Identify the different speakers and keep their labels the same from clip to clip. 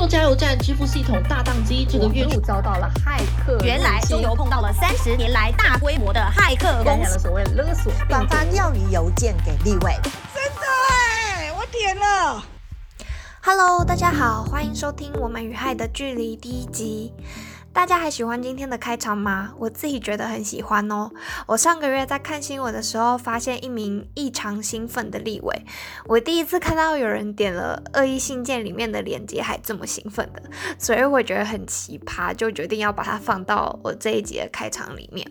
Speaker 1: 用加油站支付系统大宕机，这个月
Speaker 2: 初遭到了骇客。
Speaker 3: 原来中油碰到了三十年来大规模的骇客攻
Speaker 2: 击，所谓勒索，
Speaker 4: 转发钓鱼邮件给立委。
Speaker 5: 真的哎，我点了。
Speaker 6: Hello，大家好，欢迎收听我们与害的距离第一集。大家还喜欢今天的开场吗？我自己觉得很喜欢哦。我上个月在看新闻的时候，发现一名异常兴奋的立委。我第一次看到有人点了恶意信件里面的链接还这么兴奋的，所以我觉得很奇葩，就决定要把它放到我这一集的开场里面。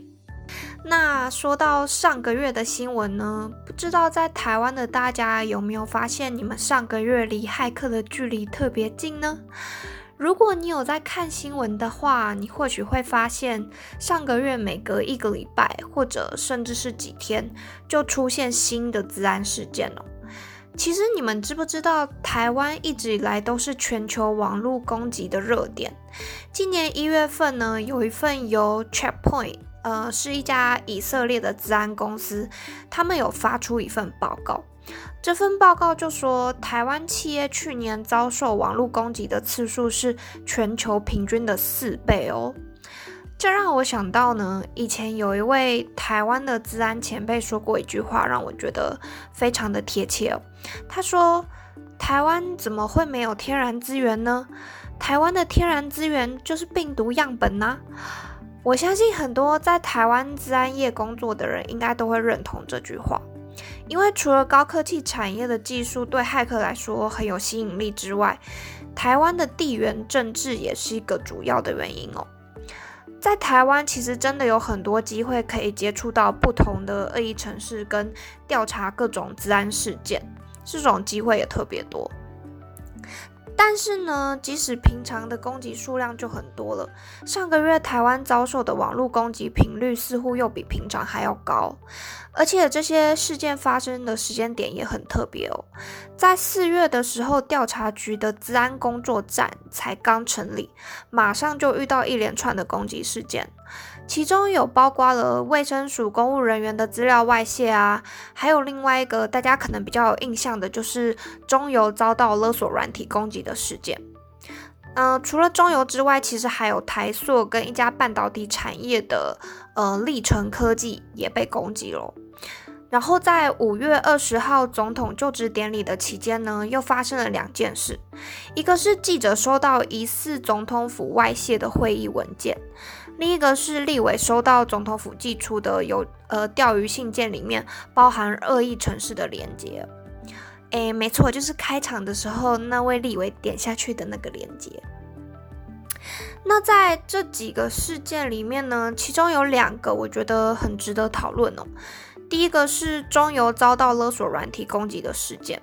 Speaker 6: 那说到上个月的新闻呢，不知道在台湾的大家有没有发现，你们上个月离骇客的距离特别近呢？如果你有在看新闻的话，你或许会发现，上个月每隔一个礼拜，或者甚至是几天，就出现新的治安事件哦。其实你们知不知道，台湾一直以来都是全球网络攻击的热点？今年一月份呢，有一份由 Checkpoint，呃，是一家以色列的治安公司，他们有发出一份报告。这份报告就说，台湾企业去年遭受网络攻击的次数是全球平均的四倍哦。这让我想到呢，以前有一位台湾的治安前辈说过一句话，让我觉得非常的贴切哦。他说：“台湾怎么会没有天然资源呢？台湾的天然资源就是病毒样本呐。”我相信很多在台湾治安业工作的人应该都会认同这句话。因为除了高科技产业的技术对骇客来说很有吸引力之外，台湾的地缘政治也是一个主要的原因哦。在台湾，其实真的有很多机会可以接触到不同的恶意城市，跟调查各种治安事件，这种机会也特别多。但是呢，即使平常的攻击数量就很多了，上个月台湾遭受的网络攻击频率似乎又比平常还要高，而且这些事件发生的时间点也很特别哦。在四月的时候，调查局的治安工作站才刚成立，马上就遇到一连串的攻击事件。其中有包括了卫生署公务人员的资料外泄啊，还有另外一个大家可能比较有印象的，就是中油遭到勒索软体攻击的事件。嗯，除了中油之外，其实还有台塑跟一家半导体产业的呃立成科技也被攻击了。然后在五月二十号总统就职典礼的期间呢，又发生了两件事，一个是记者收到疑似总统府外泄的会议文件。另一个是立委收到总统府寄出的有呃钓鱼信件，里面包含恶意城市的连接。诶，没错，就是开场的时候那位立委点下去的那个连接。那在这几个事件里面呢，其中有两个我觉得很值得讨论哦。第一个是中油遭到勒索软体攻击的事件。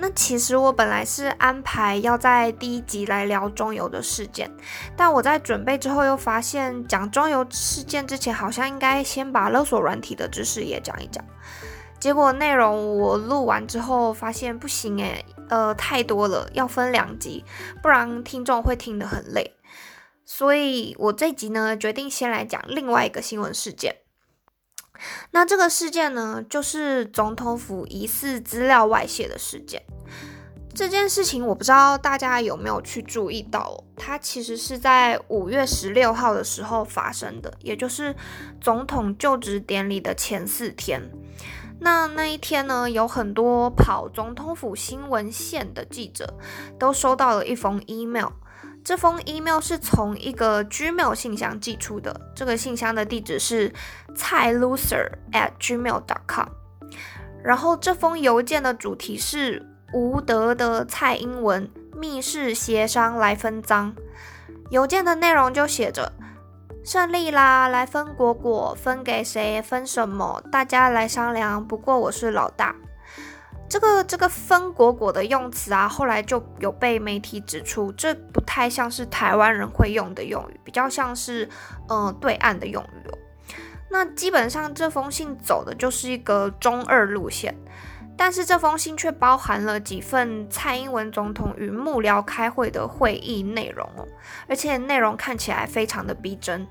Speaker 6: 那其实我本来是安排要在第一集来聊中油的事件，但我在准备之后又发现，讲中油事件之前，好像应该先把勒索软体的知识也讲一讲。结果内容我录完之后发现不行诶，呃，太多了，要分两集，不然听众会听得很累。所以我这集呢，决定先来讲另外一个新闻事件。那这个事件呢，就是总统府疑似资料外泄的事件。这件事情我不知道大家有没有去注意到，它其实是在五月十六号的时候发生的，也就是总统就职典礼的前四天。那那一天呢，有很多跑总统府新闻线的记者都收到了一封 email。这封 email 是从一个 Gmail 信箱寄出的，这个信箱的地址是蔡 loser at gmail dot com。然后这封邮件的主题是吴德的蔡英文密室协商来分赃。邮件的内容就写着：胜利啦，来分果果，分给谁，分什么，大家来商量。不过我是老大。这个这个分果果的用词啊，后来就有被媒体指出，这不太像是台湾人会用的用语，比较像是呃对岸的用语哦。那基本上这封信走的就是一个中二路线，但是这封信却包含了几份蔡英文总统与幕僚开会的会议内容哦，而且内容看起来非常的逼真。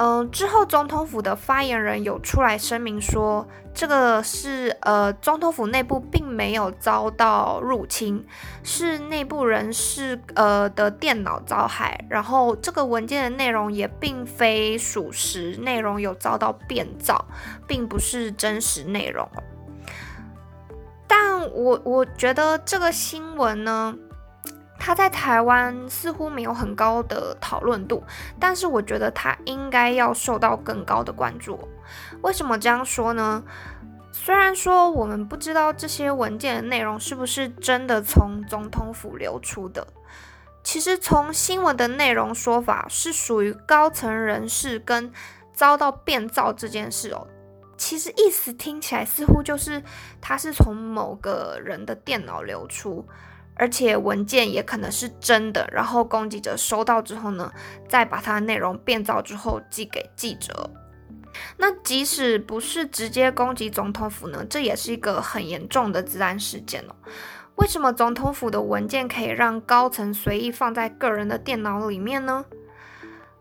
Speaker 6: 嗯，之后总统府的发言人有出来声明说，这个是呃总统府内部并没有遭到入侵，是内部人士呃的电脑遭害，然后这个文件的内容也并非属实，内容有遭到变造，并不是真实内容。但我我觉得这个新闻呢。他在台湾似乎没有很高的讨论度，但是我觉得他应该要受到更高的关注。为什么这样说呢？虽然说我们不知道这些文件的内容是不是真的从总统府流出的，其实从新闻的内容说法是属于高层人士跟遭到变造这件事哦。其实意思听起来似乎就是他是从某个人的电脑流出。而且文件也可能是真的，然后攻击者收到之后呢，再把它的内容变造之后寄给记者。那即使不是直接攻击总统府呢，这也是一个很严重的治安事件哦。为什么总统府的文件可以让高层随意放在个人的电脑里面呢？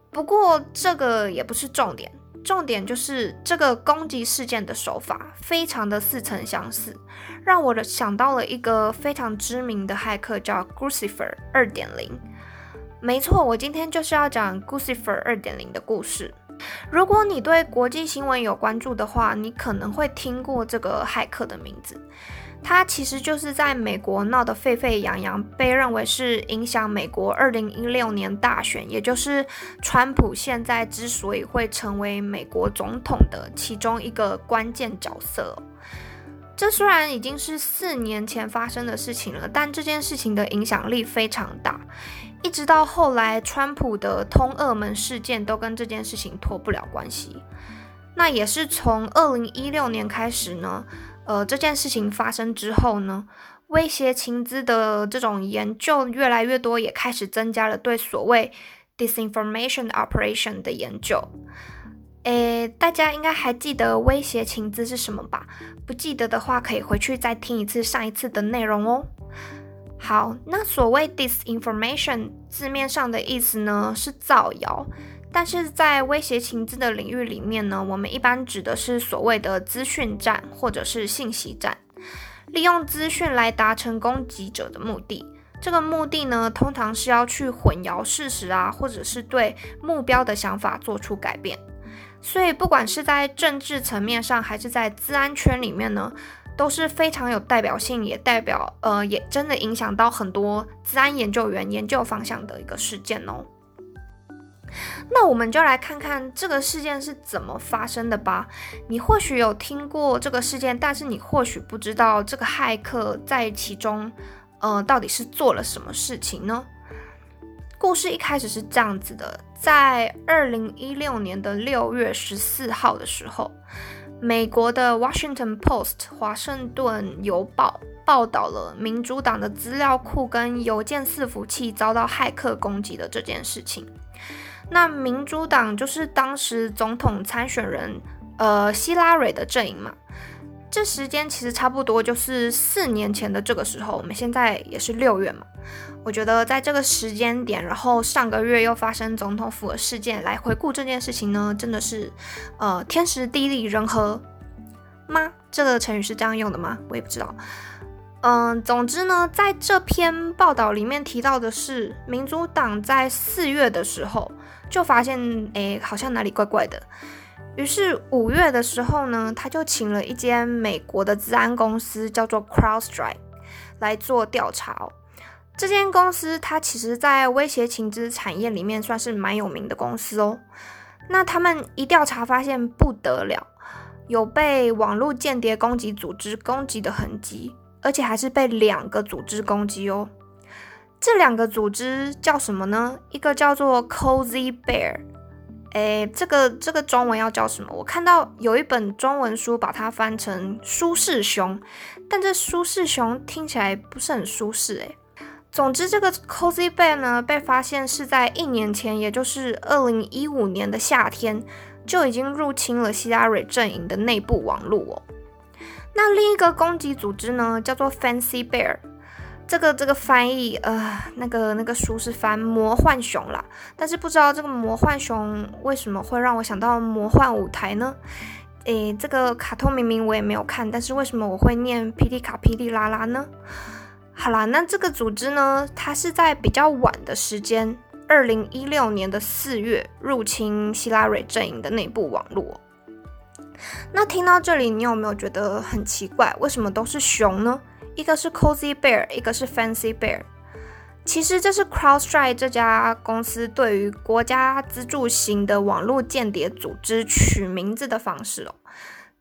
Speaker 6: 不过这个也不是重点。重点就是这个攻击事件的手法非常的似曾相似，让我的想到了一个非常知名的骇客叫 Guccifer 二点零。没错，我今天就是要讲 Guccifer 二点零的故事。如果你对国际新闻有关注的话，你可能会听过这个骇客的名字。他其实就是在美国闹得沸沸扬扬，被认为是影响美国二零一六年大选，也就是川普现在之所以会成为美国总统的其中一个关键角色。这虽然已经是四年前发生的事情了，但这件事情的影响力非常大，一直到后来川普的通俄门事件都跟这件事情脱不了关系。那也是从二零一六年开始呢。呃，这件事情发生之后呢，威胁情资的这种研究越来越多，也开始增加了对所谓 disinformation operation 的研究。诶，大家应该还记得威胁情资是什么吧？不记得的话，可以回去再听一次上一次的内容哦。好，那所谓 disinformation 字面上的意思呢，是造谣。但是在威胁情资的领域里面呢，我们一般指的是所谓的资讯战或者是信息战，利用资讯来达成攻击者的目的。这个目的呢，通常是要去混淆事实啊，或者是对目标的想法做出改变。所以，不管是在政治层面上，还是在资安圈里面呢，都是非常有代表性，也代表呃，也真的影响到很多资安研究员研究方向的一个事件哦。那我们就来看看这个事件是怎么发生的吧。你或许有听过这个事件，但是你或许不知道这个骇客在其中，呃，到底是做了什么事情呢？故事一开始是这样子的：在二零一六年的六月十四号的时候，美国的《Washington Post》华盛顿邮报报道了民主党的资料库跟邮件伺服器遭到骇客攻击的这件事情。那民主党就是当时总统参选人，呃，希拉蕊的阵营嘛。这时间其实差不多就是四年前的这个时候，我们现在也是六月嘛。我觉得在这个时间点，然后上个月又发生总统府的事件，来回顾这件事情呢，真的是，呃，天时地利人和吗？这个成语是这样用的吗？我也不知道。嗯，总之呢，在这篇报道里面提到的是，民主党在四月的时候。就发现，哎，好像哪里怪怪的。于是五月的时候呢，他就请了一间美国的治安公司，叫做 CrowdStrike，来做调查。这间公司它其实在威胁情资产业里面算是蛮有名的公司哦。那他们一调查发现不得了，有被网络间谍攻击组织攻击的痕迹，而且还是被两个组织攻击哦。这两个组织叫什么呢？一个叫做 Cozy Bear，哎，这个这个中文要叫什么？我看到有一本中文书把它翻成舒适熊，但这舒适熊听起来不是很舒适哎。总之，这个 Cozy Bear 呢，被发现是在一年前，也就是二零一五年的夏天，就已经入侵了希拉蕊阵营的内部网络哦。那另一个攻击组织呢，叫做 Fancy Bear。这个这个翻译，呃，那个那个书是翻魔幻熊啦，但是不知道这个魔幻熊为什么会让我想到魔幻舞台呢？诶，这个卡通明明我也没有看，但是为什么我会念霹雳卡霹雳拉拉呢？好啦，那这个组织呢，它是在比较晚的时间，二零一六年的四月入侵希拉蕊阵营的内部网络。那听到这里，你有没有觉得很奇怪？为什么都是熊呢？一个是 Cozy Bear，一个是 Fancy Bear。其实这是 CrowdStrike 这家公司对于国家资助型的网络间谍组织取名字的方式哦。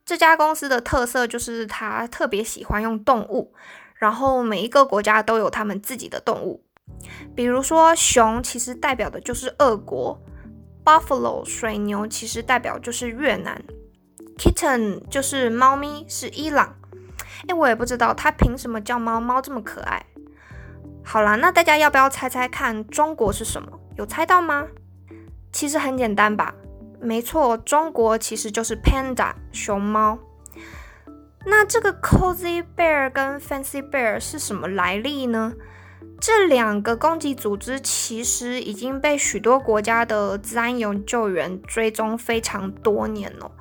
Speaker 6: 这家公司的特色就是它特别喜欢用动物，然后每一个国家都有他们自己的动物。比如说熊，其实代表的就是俄国；Buffalo 水牛其实代表就是越南。Kitten 就是猫咪，是伊朗。哎，我也不知道它凭什么叫猫猫这么可爱。好啦，那大家要不要猜猜看中国是什么？有猜到吗？其实很简单吧。没错，中国其实就是 Panda 熊猫。那这个 Cozy Bear 跟 Fancy Bear 是什么来历呢？这两个攻击组织其实已经被许多国家的自然研救援追踪非常多年了。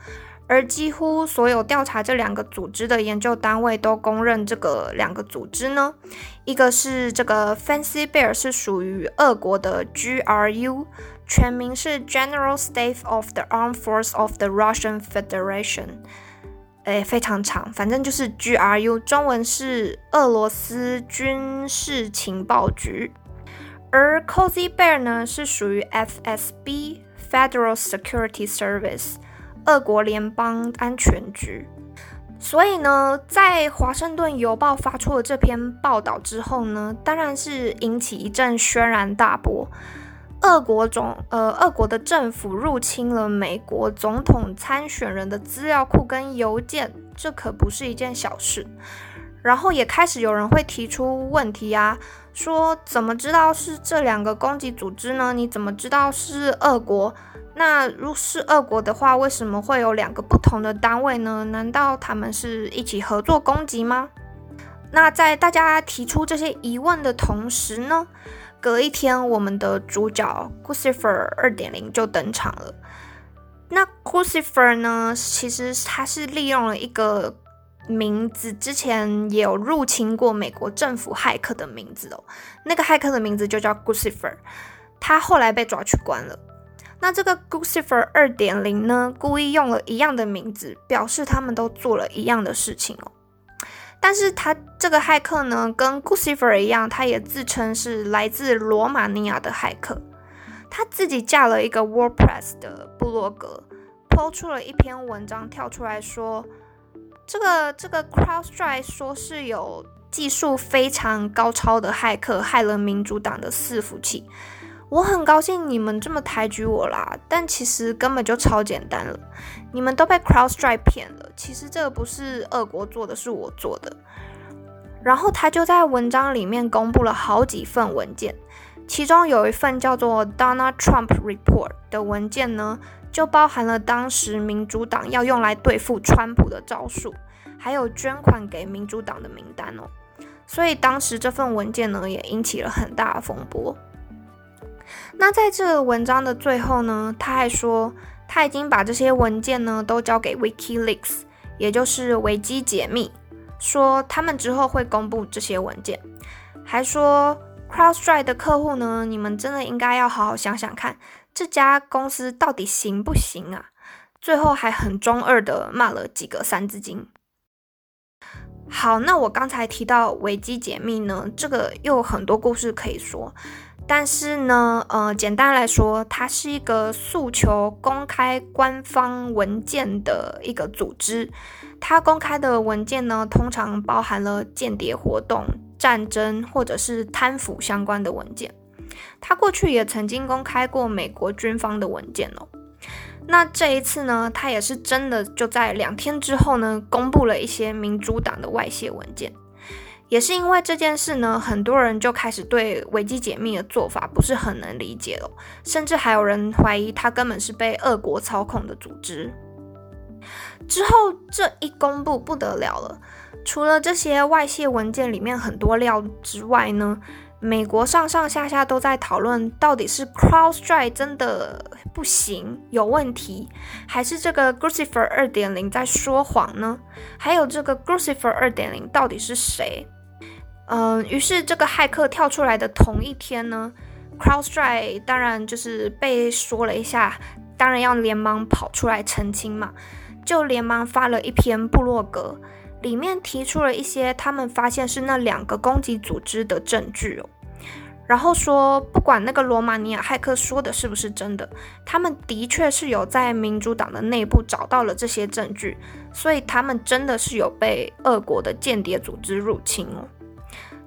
Speaker 6: 而几乎所有调查这两个组织的研究单位都公认，这个两个组织呢，一个是这个 Fancy Bear 是属于俄国的 GRU，全名是 General Staff of the Armed Force of the Russian Federation，诶，非常长，反正就是 GRU，中文是俄罗斯军事情报局。而 Cozy Bear 呢，是属于 FSB Federal Security Service。俄国联邦安全局，所以呢，在华盛顿邮报发出了这篇报道之后呢，当然是引起一阵轩然大波。俄国总呃，俄国的政府入侵了美国总统参选人的资料库跟邮件，这可不是一件小事。然后也开始有人会提出问题啊，说怎么知道是这两个攻击组织呢？你怎么知道是俄国？那如是俄国的话，为什么会有两个不同的单位呢？难道他们是一起合作攻击吗？那在大家提出这些疑问的同时呢，隔一天，我们的主角 Guccifer 二点零就登场了。那 Guccifer 呢，其实他是利用了一个名字，之前也有入侵过美国政府骇客的名字哦。那个骇客的名字就叫 Gucifer，他后来被抓去关了。那这个 Gucifer 二点零呢，故意用了一样的名字，表示他们都做了一样的事情哦。但是他这个骇客呢，跟 Guccifer 一样，他也自称是来自罗马尼亚的骇客。他自己架了一个 WordPress 的部落格，抛出了一篇文章，跳出来说，这个这个 CrowdStrike 说是有技术非常高超的骇客害了民主党的伺服器。我很高兴你们这么抬举我啦，但其实根本就超简单了，你们都被 CrowdStrike 骗了。其实这个不是俄国做的，是我做的。然后他就在文章里面公布了好几份文件，其中有一份叫做 Donald Trump Report 的文件呢，就包含了当时民主党要用来对付川普的招数，还有捐款给民主党的名单哦。所以当时这份文件呢，也引起了很大的风波。那在这文章的最后呢，他还说他已经把这些文件呢都交给 WikiLeaks，也就是维基解密，说他们之后会公布这些文件。还说 CrowdStrike 的客户呢，你们真的应该要好好想想看，这家公司到底行不行啊？最后还很中二的骂了几个三字经。好，那我刚才提到维基解密呢，这个又有很多故事可以说。但是呢，呃，简单来说，它是一个诉求公开官方文件的一个组织。它公开的文件呢，通常包含了间谍活动、战争或者是贪腐相关的文件。他过去也曾经公开过美国军方的文件哦。那这一次呢，他也是真的就在两天之后呢，公布了一些民主党的外泄文件。也是因为这件事呢，很多人就开始对维基解密的做法不是很能理解了，甚至还有人怀疑他根本是被俄国操控的组织。之后这一公布不得了了，除了这些外泄文件里面很多料之外呢，美国上上下下都在讨论，到底是 CrowdStrike 真的不行有问题，还是这个 Guccifer 二点零在说谎呢？还有这个 Guccifer 二点零到底是谁？嗯，于是这个骇客跳出来的同一天呢，CrowdStrike 当然就是被说了一下，当然要连忙跑出来澄清嘛，就连忙发了一篇部落格。里面提出了一些他们发现是那两个攻击组织的证据哦，然后说不管那个罗马尼亚骇客说的是不是真的，他们的确是有在民主党的内部找到了这些证据，所以他们真的是有被俄国的间谍组织入侵哦。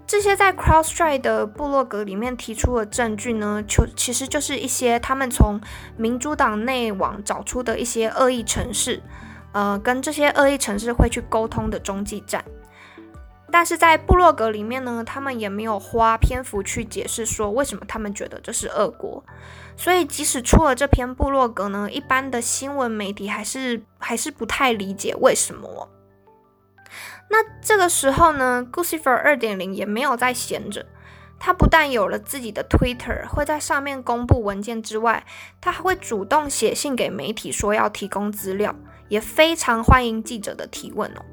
Speaker 6: 这些在 CrowdStrike 的部落格里面提出的证据呢，就其实就是一些他们从民主党内网找出的一些恶意程式。呃，跟这些恶意城市会去沟通的中继站，但是在部落格里面呢，他们也没有花篇幅去解释说为什么他们觉得这是恶国。所以即使出了这篇部落格呢，一般的新闻媒体还是还是不太理解为什么。那这个时候呢，Gucifer 二点零也没有在闲着，他不但有了自己的 Twitter，会在上面公布文件之外，他还会主动写信给媒体说要提供资料。也非常欢迎记者的提问哦。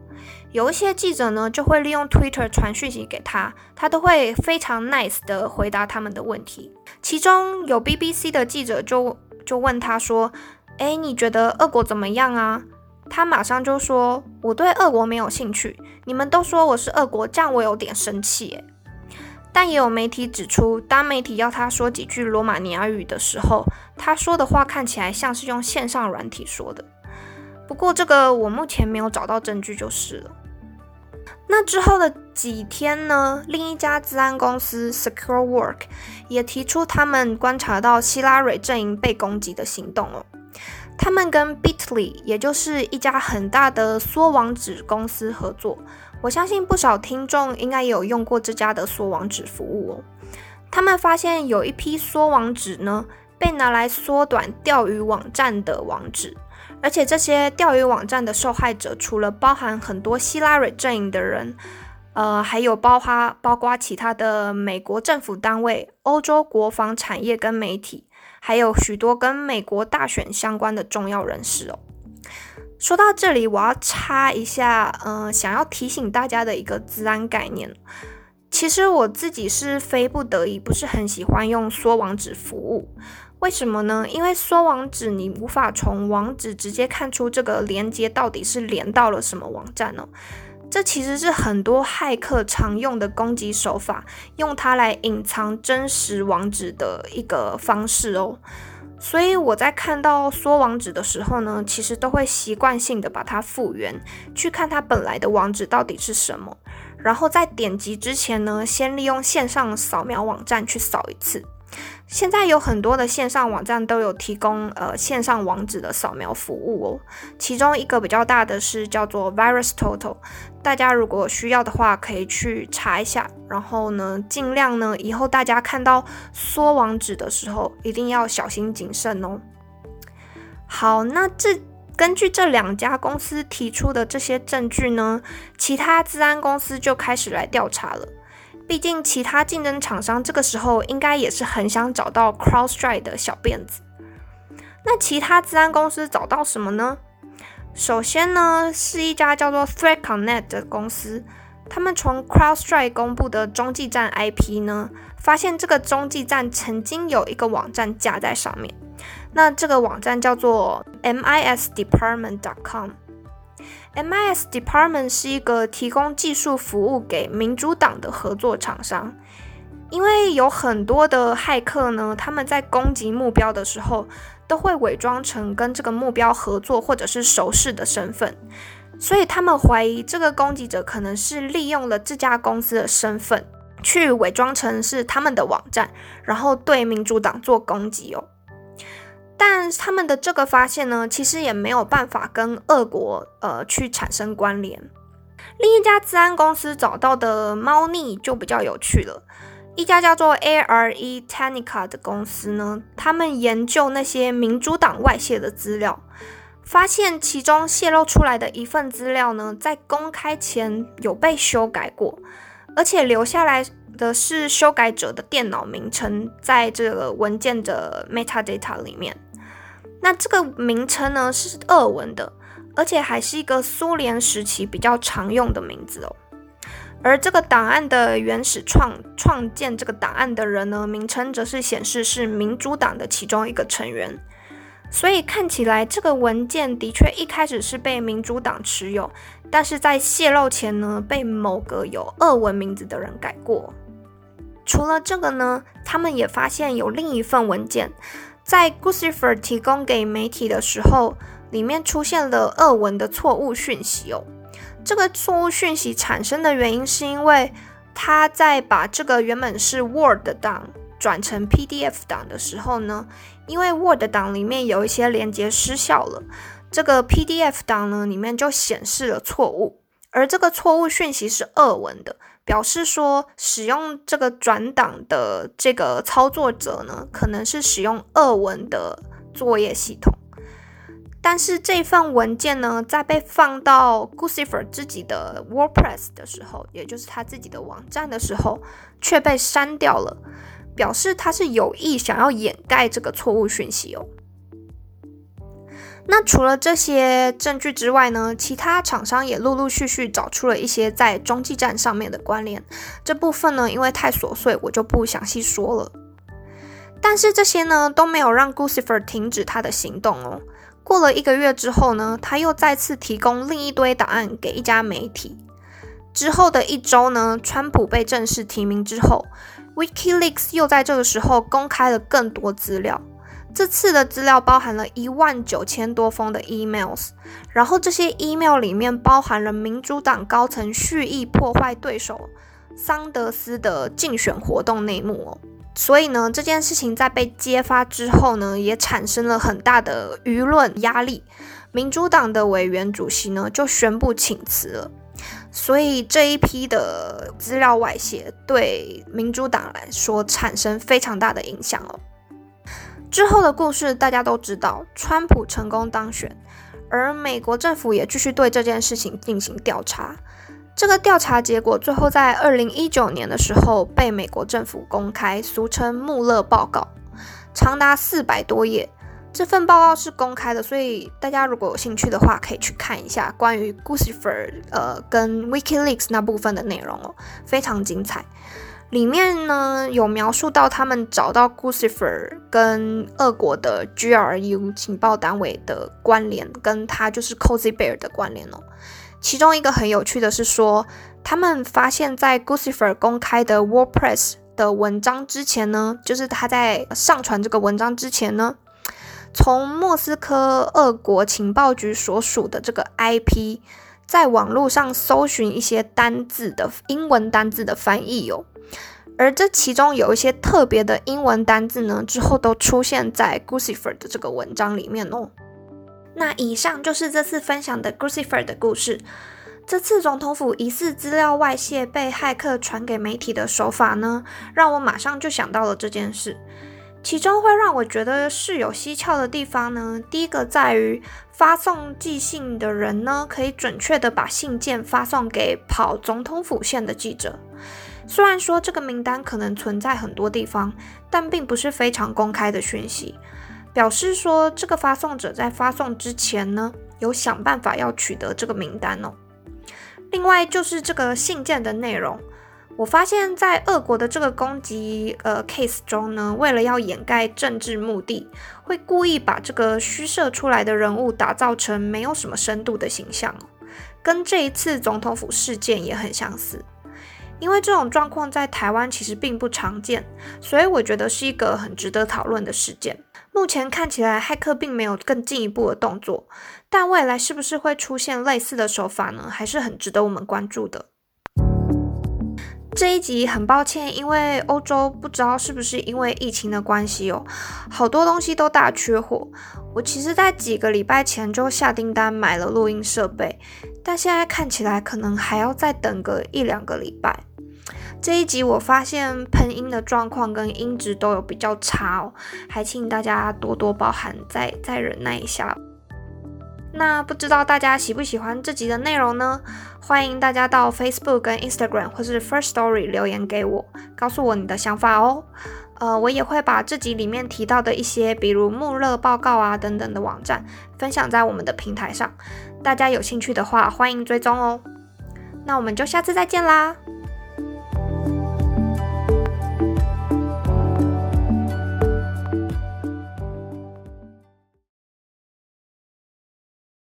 Speaker 6: 有一些记者呢，就会利用 Twitter 传讯息给他，他都会非常 nice 的回答他们的问题。其中有 BBC 的记者就就问他说：“哎，你觉得俄国怎么样啊？”他马上就说：“我对俄国没有兴趣。你们都说我是俄国，这样我有点生气。”但也有媒体指出，当媒体要他说几句罗马尼亚语的时候，他说的话看起来像是用线上软体说的。不过这个我目前没有找到证据就是了。那之后的几天呢，另一家治安公司 SecureWork 也提出他们观察到希拉蕊阵营被攻击的行动哦。他们跟 Bitly，也就是一家很大的缩网址公司合作。我相信不少听众应该有用过这家的缩网址服务哦。他们发现有一批缩网址呢，被拿来缩短钓鱼网站的网址。而且这些钓鱼网站的受害者，除了包含很多希拉蕊阵营的人，呃，还有包括包括其他的美国政府单位、欧洲国防产业跟媒体，还有许多跟美国大选相关的重要人士哦。说到这里，我要插一下，嗯，想要提醒大家的一个治安概念。其实我自己是非不得已，不是很喜欢用缩网址服务。为什么呢？因为缩网址你无法从网址直接看出这个连接到底是连到了什么网站哦。这其实是很多骇客常用的攻击手法，用它来隐藏真实网址的一个方式哦。所以我在看到缩网址的时候呢，其实都会习惯性的把它复原，去看它本来的网址到底是什么，然后在点击之前呢，先利用线上扫描网站去扫一次。现在有很多的线上网站都有提供呃线上网址的扫描服务哦，其中一个比较大的是叫做 VirusTotal，大家如果需要的话可以去查一下。然后呢，尽量呢以后大家看到缩网址的时候一定要小心谨慎哦。好，那这根据这两家公司提出的这些证据呢，其他治安公司就开始来调查了。毕竟，其他竞争厂商这个时候应该也是很想找到 CrowdStrike 的小辫子。那其他治安公司找到什么呢？首先呢，是一家叫做 ThreatConnect 的公司，他们从 CrowdStrike 公布的中继站 IP 呢，发现这个中继站曾经有一个网站架在上面。那这个网站叫做 misdepartment.com。MIS Department 是一个提供技术服务给民主党的合作厂商，因为有很多的骇客呢，他们在攻击目标的时候，都会伪装成跟这个目标合作或者是熟识的身份，所以他们怀疑这个攻击者可能是利用了这家公司的身份，去伪装成是他们的网站，然后对民主党做攻击哦。但他们的这个发现呢，其实也没有办法跟俄国呃去产生关联。另一家治安公司找到的猫腻就比较有趣了。一家叫做 A R E Tanica 的公司呢，他们研究那些民主党外泄的资料，发现其中泄露出来的一份资料呢，在公开前有被修改过，而且留下来的是修改者的电脑名称，在这个文件的 metadata 里面。那这个名称呢是俄文的，而且还是一个苏联时期比较常用的名字哦。而这个档案的原始创创建这个档案的人呢，名称则是显示是民主党的其中一个成员。所以看起来，这个文件的确一开始是被民主党持有，但是在泄露前呢，被某个有俄文名字的人改过。除了这个呢，他们也发现有另一份文件，在 Guccifer 提供给媒体的时候，里面出现了俄文的错误讯息哦。这个错误讯息产生的原因是因为他在把这个原本是 Word 档转成 PDF 档的时候呢。因为 Word 档里面有一些连接失效了，这个 PDF 档呢里面就显示了错误，而这个错误讯息是俄文的，表示说使用这个转档的这个操作者呢，可能是使用俄文的作业系统。但是这份文件呢，在被放到 Guccifer 自己的 WordPress 的时候，也就是他自己的网站的时候，却被删掉了。表示他是有意想要掩盖这个错误讯息哦。那除了这些证据之外呢，其他厂商也陆陆续续找出了一些在中继站上面的关联。这部分呢，因为太琐碎，我就不详细说了。但是这些呢，都没有让 Guccifer 停止他的行动哦。过了一个月之后呢，他又再次提供另一堆档案给一家媒体。之后的一周呢，川普被正式提名之后。WikiLeaks 又在这个时候公开了更多资料。这次的资料包含了一万九千多封的 emails，然后这些 email 里面包含了民主党高层蓄意破坏对手桑德斯的竞选活动内幕哦。所以呢，这件事情在被揭发之后呢，也产生了很大的舆论压力。民主党的委员主席呢，就宣布请辞了。所以这一批的资料外泄，对民主党来说产生非常大的影响哦。之后的故事大家都知道，川普成功当选，而美国政府也继续对这件事情进行调查。这个调查结果最后在二零一九年的时候被美国政府公开，俗称穆勒报告，长达四百多页。这份报告是公开的，所以大家如果有兴趣的话，可以去看一下关于 Guccifer 呃跟 WikiLeaks 那部分的内容哦，非常精彩。里面呢有描述到他们找到 Guccifer 跟俄国的 GRU 情报单位的关联，跟他就是 Cozy Bear 的关联哦。其中一个很有趣的是说，他们发现，在 Guccifer 公开的 WordPress 的文章之前呢，就是他在上传这个文章之前呢。从莫斯科俄国情报局所属的这个 IP，在网络上搜寻一些单字的英文单字的翻译哦，而这其中有一些特别的英文单字呢，之后都出现在 Guccifer 的这个文章里面哦。那以上就是这次分享的 Guccifer 的故事。这次总统府疑似资料外泄被骇客传给媒体的手法呢，让我马上就想到了这件事。其中会让我觉得是有蹊跷的地方呢。第一个在于发送寄信的人呢，可以准确的把信件发送给跑总统府线的记者。虽然说这个名单可能存在很多地方，但并不是非常公开的讯息，表示说这个发送者在发送之前呢，有想办法要取得这个名单哦。另外就是这个信件的内容。我发现，在俄国的这个攻击呃 case 中呢，为了要掩盖政治目的，会故意把这个虚设出来的人物打造成没有什么深度的形象，跟这一次总统府事件也很相似。因为这种状况在台湾其实并不常见，所以我觉得是一个很值得讨论的事件。目前看起来，骇客并没有更进一步的动作，但未来是不是会出现类似的手法呢？还是很值得我们关注的。这一集很抱歉，因为欧洲不知道是不是因为疫情的关系哦，好多东西都大缺货。我其实，在几个礼拜前就下订单买了录音设备，但现在看起来可能还要再等个一两个礼拜。这一集我发现喷音的状况跟音质都有比较差哦，还请大家多多包涵，再再忍耐一下。那不知道大家喜不喜欢这集的内容呢？欢迎大家到 Facebook 跟 Instagram 或是 First Story 留言给我，告诉我你的想法哦。呃，我也会把这集里面提到的一些，比如穆勒报告啊等等的网站，分享在我们的平台上。大家有兴趣的话，欢迎追踪哦。那我们就下次再见啦。